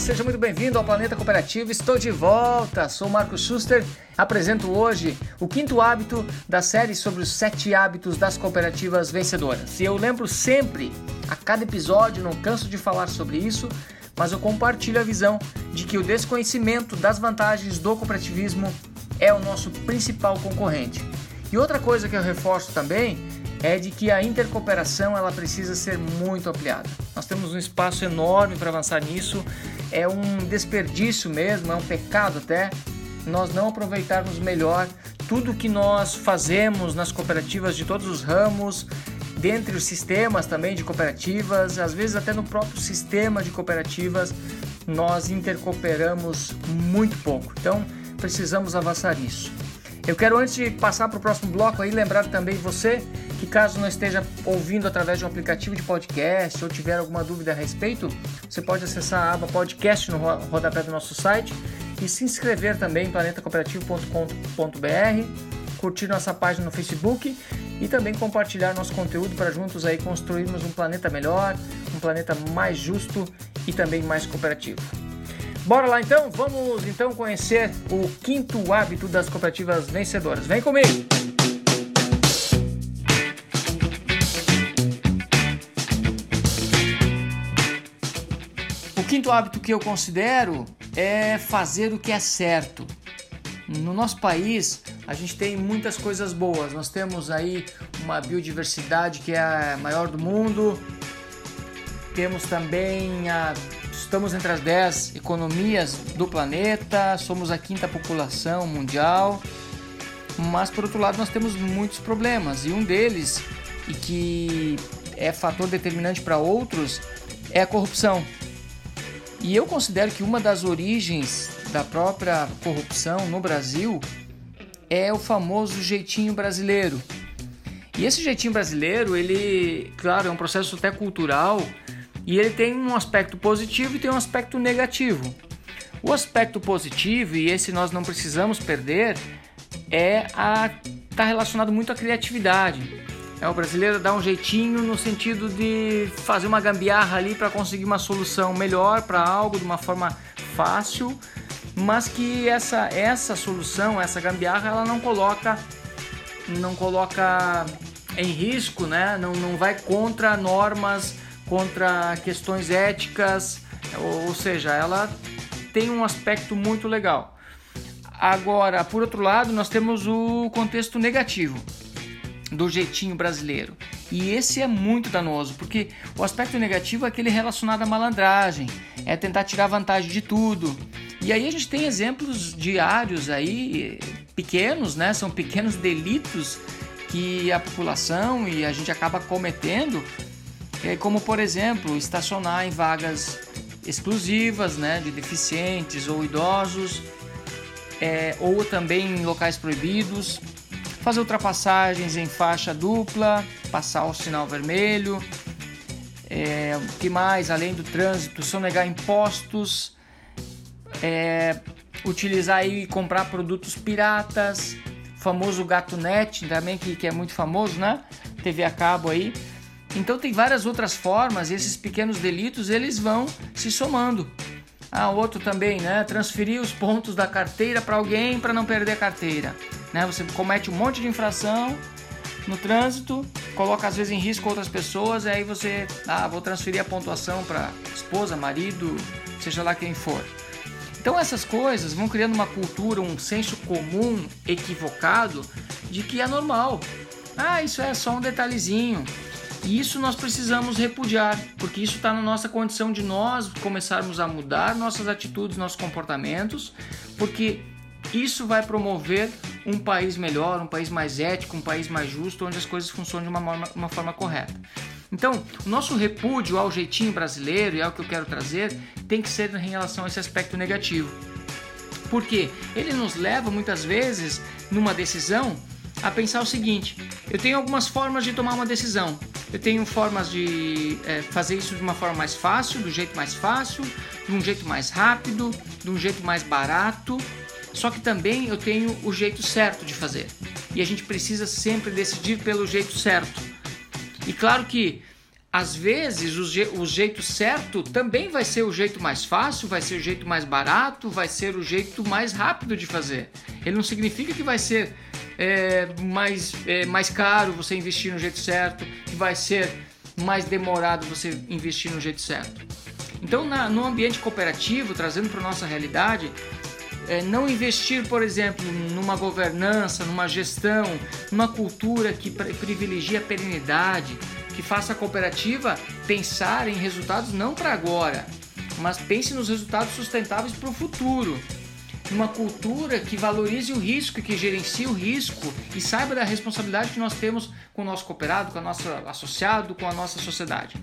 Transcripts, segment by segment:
Seja muito bem-vindo ao Planeta Cooperativo. Estou de volta. Sou Marco Schuster. Apresento hoje o quinto hábito da série sobre os sete hábitos das cooperativas vencedoras. E eu lembro sempre, a cada episódio, não canso de falar sobre isso, mas eu compartilho a visão de que o desconhecimento das vantagens do cooperativismo é o nosso principal concorrente. E outra coisa que eu reforço também é de que a intercooperação ela precisa ser muito ampliada. Nós temos um espaço enorme para avançar nisso. É um desperdício mesmo, é um pecado até nós não aproveitarmos melhor tudo que nós fazemos nas cooperativas de todos os ramos, dentre os sistemas também de cooperativas, às vezes até no próprio sistema de cooperativas, nós intercooperamos muito pouco. Então, precisamos avançar nisso. Eu quero antes de passar para o próximo bloco aí lembrar também você que caso não esteja ouvindo através de um aplicativo de podcast ou tiver alguma dúvida a respeito, você pode acessar a aba podcast no rodapé do nosso site e se inscrever também em planetacooperativo.com.br, curtir nossa página no Facebook e também compartilhar nosso conteúdo para juntos aí construirmos um planeta melhor, um planeta mais justo e também mais cooperativo. Bora lá então, vamos então conhecer o quinto hábito das cooperativas vencedoras. Vem comigo! Quinto hábito que eu considero é fazer o que é certo. No nosso país, a gente tem muitas coisas boas. Nós temos aí uma biodiversidade que é a maior do mundo. Temos também a estamos entre as 10 economias do planeta, somos a quinta população mundial. Mas por outro lado, nós temos muitos problemas e um deles e que é fator determinante para outros é a corrupção. E eu considero que uma das origens da própria corrupção no Brasil é o famoso jeitinho brasileiro. E esse jeitinho brasileiro, ele, claro, é um processo até cultural e ele tem um aspecto positivo e tem um aspecto negativo. O aspecto positivo, e esse nós não precisamos perder, é a tá relacionado muito à criatividade. É o brasileiro dar um jeitinho no sentido de fazer uma gambiarra ali para conseguir uma solução melhor para algo de uma forma fácil, mas que essa essa solução, essa gambiarra, ela não coloca não coloca em risco, né? Não, não vai contra normas, contra questões éticas, ou, ou seja, ela tem um aspecto muito legal. Agora, por outro lado, nós temos o contexto negativo do jeitinho brasileiro. E esse é muito danoso, porque o aspecto negativo é aquele relacionado à malandragem, é tentar tirar vantagem de tudo. E aí a gente tem exemplos diários aí, pequenos, né? São pequenos delitos que a população e a gente acaba cometendo, é como por exemplo, estacionar em vagas exclusivas, né, de deficientes ou idosos, é, ou também em locais proibidos fazer ultrapassagens em faixa dupla, passar o sinal vermelho. É, o que mais? Além do trânsito, sonegar impostos, é, utilizar e comprar produtos piratas, famoso gato net também que, que é muito famoso, né? TV a cabo aí. Então tem várias outras formas e esses pequenos delitos eles vão se somando. Ah, outro também, né? Transferir os pontos da carteira para alguém para não perder a carteira. Né? Você comete um monte de infração no trânsito, coloca às vezes em risco outras pessoas, e aí você, ah, vou transferir a pontuação para esposa, marido, seja lá quem for. Então essas coisas vão criando uma cultura, um senso comum equivocado de que é normal. Ah, isso é só um detalhezinho. E isso nós precisamos repudiar, porque isso está na nossa condição de nós começarmos a mudar nossas atitudes, nossos comportamentos, porque isso vai promover um país melhor, um país mais ético, um país mais justo, onde as coisas funcionam de uma forma, uma forma correta. Então, o nosso repúdio ao jeitinho brasileiro, e é o que eu quero trazer, tem que ser em relação a esse aspecto negativo. Porque ele nos leva muitas vezes, numa decisão, a pensar o seguinte: eu tenho algumas formas de tomar uma decisão. Eu tenho formas de é, fazer isso de uma forma mais fácil, do jeito mais fácil, de um jeito mais rápido, de um jeito mais barato. Só que também eu tenho o jeito certo de fazer. E a gente precisa sempre decidir pelo jeito certo. E claro que às vezes o, je o, jeito certo também vai ser o jeito mais fácil, vai ser o jeito mais barato, vai ser o jeito mais rápido de fazer. Ele não significa que vai ser é, mais, é, mais caro você investir no jeito certo, que vai ser mais demorado você investir no jeito certo. Então, na, no ambiente cooperativo, trazendo para nossa realidade, é, não investir, por exemplo, numa governança, numa gestão, numa cultura que privilegia a perenidade, que faça a cooperativa pensar em resultados não para agora, mas pense nos resultados sustentáveis para o futuro. Uma cultura que valorize o risco, que gerencie o risco e saiba da responsabilidade que nós temos com o nosso cooperado, com o nosso associado, com a nossa sociedade.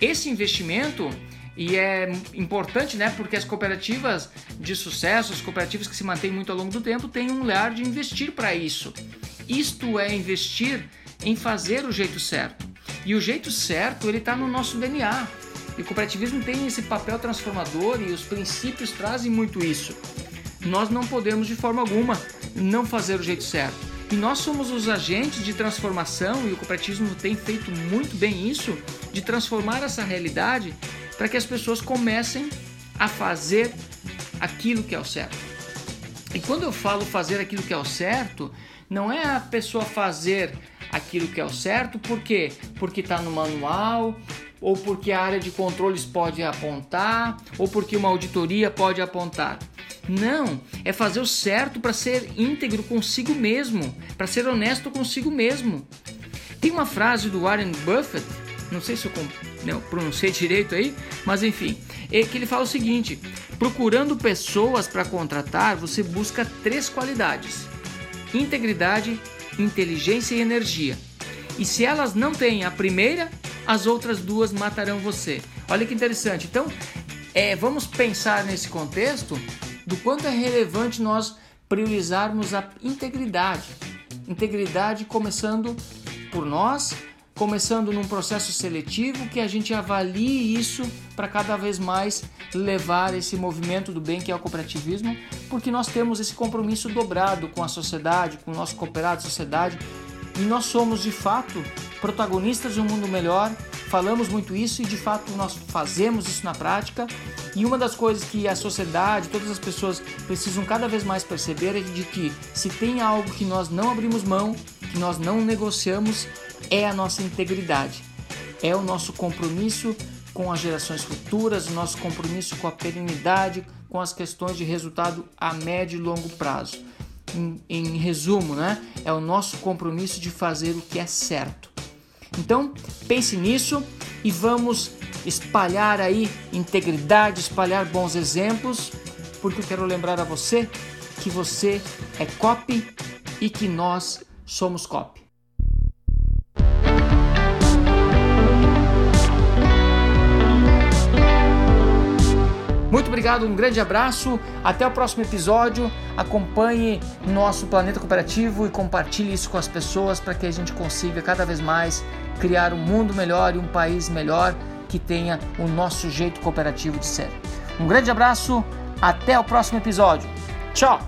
Esse investimento e é importante, né? Porque as cooperativas de sucesso, as cooperativas que se mantêm muito ao longo do tempo, têm um olhar de investir para isso. Isto é investir em fazer o jeito certo. E o jeito certo, ele está no nosso DNA. E o cooperativismo tem esse papel transformador e os princípios trazem muito isso. Nós não podemos de forma alguma não fazer o jeito certo. E nós somos os agentes de transformação e o cooperativismo tem feito muito bem isso, de transformar essa realidade para que as pessoas comecem a fazer aquilo que é o certo. E quando eu falo fazer aquilo que é o certo, não é a pessoa fazer aquilo que é o certo, por quê? Porque está no manual, ou porque a área de controles pode apontar, ou porque uma auditoria pode apontar. Não, é fazer o certo para ser íntegro consigo mesmo, para ser honesto consigo mesmo. Tem uma frase do Warren Buffett, não sei se eu não, pronunciei direito aí, mas enfim, é que ele fala o seguinte: procurando pessoas para contratar, você busca três qualidades: integridade, inteligência e energia. E se elas não têm a primeira, as outras duas matarão você. Olha que interessante. Então, é, vamos pensar nesse contexto do quanto é relevante nós priorizarmos a integridade. Integridade começando por nós, começando num processo seletivo que a gente avalie isso para cada vez mais levar esse movimento do bem que é o cooperativismo, porque nós temos esse compromisso dobrado com a sociedade, com o nosso cooperado, sociedade, e nós somos de fato protagonistas de um mundo melhor. Falamos muito isso e de fato nós fazemos isso na prática. E uma das coisas que a sociedade, todas as pessoas precisam cada vez mais perceber é de que se tem algo que nós não abrimos mão, que nós não negociamos, é a nossa integridade, é o nosso compromisso com as gerações futuras, o nosso compromisso com a perenidade, com as questões de resultado a médio e longo prazo. Em, em resumo, né, é o nosso compromisso de fazer o que é certo. Então, pense nisso e vamos espalhar aí integridade, espalhar bons exemplos, porque eu quero lembrar a você que você é copy e que nós somos copy. Muito obrigado, um grande abraço, até o próximo episódio. Acompanhe nosso Planeta Cooperativo e compartilhe isso com as pessoas para que a gente consiga cada vez mais criar um mundo melhor e um país melhor que tenha o nosso jeito cooperativo de ser. Um grande abraço, até o próximo episódio. Tchau!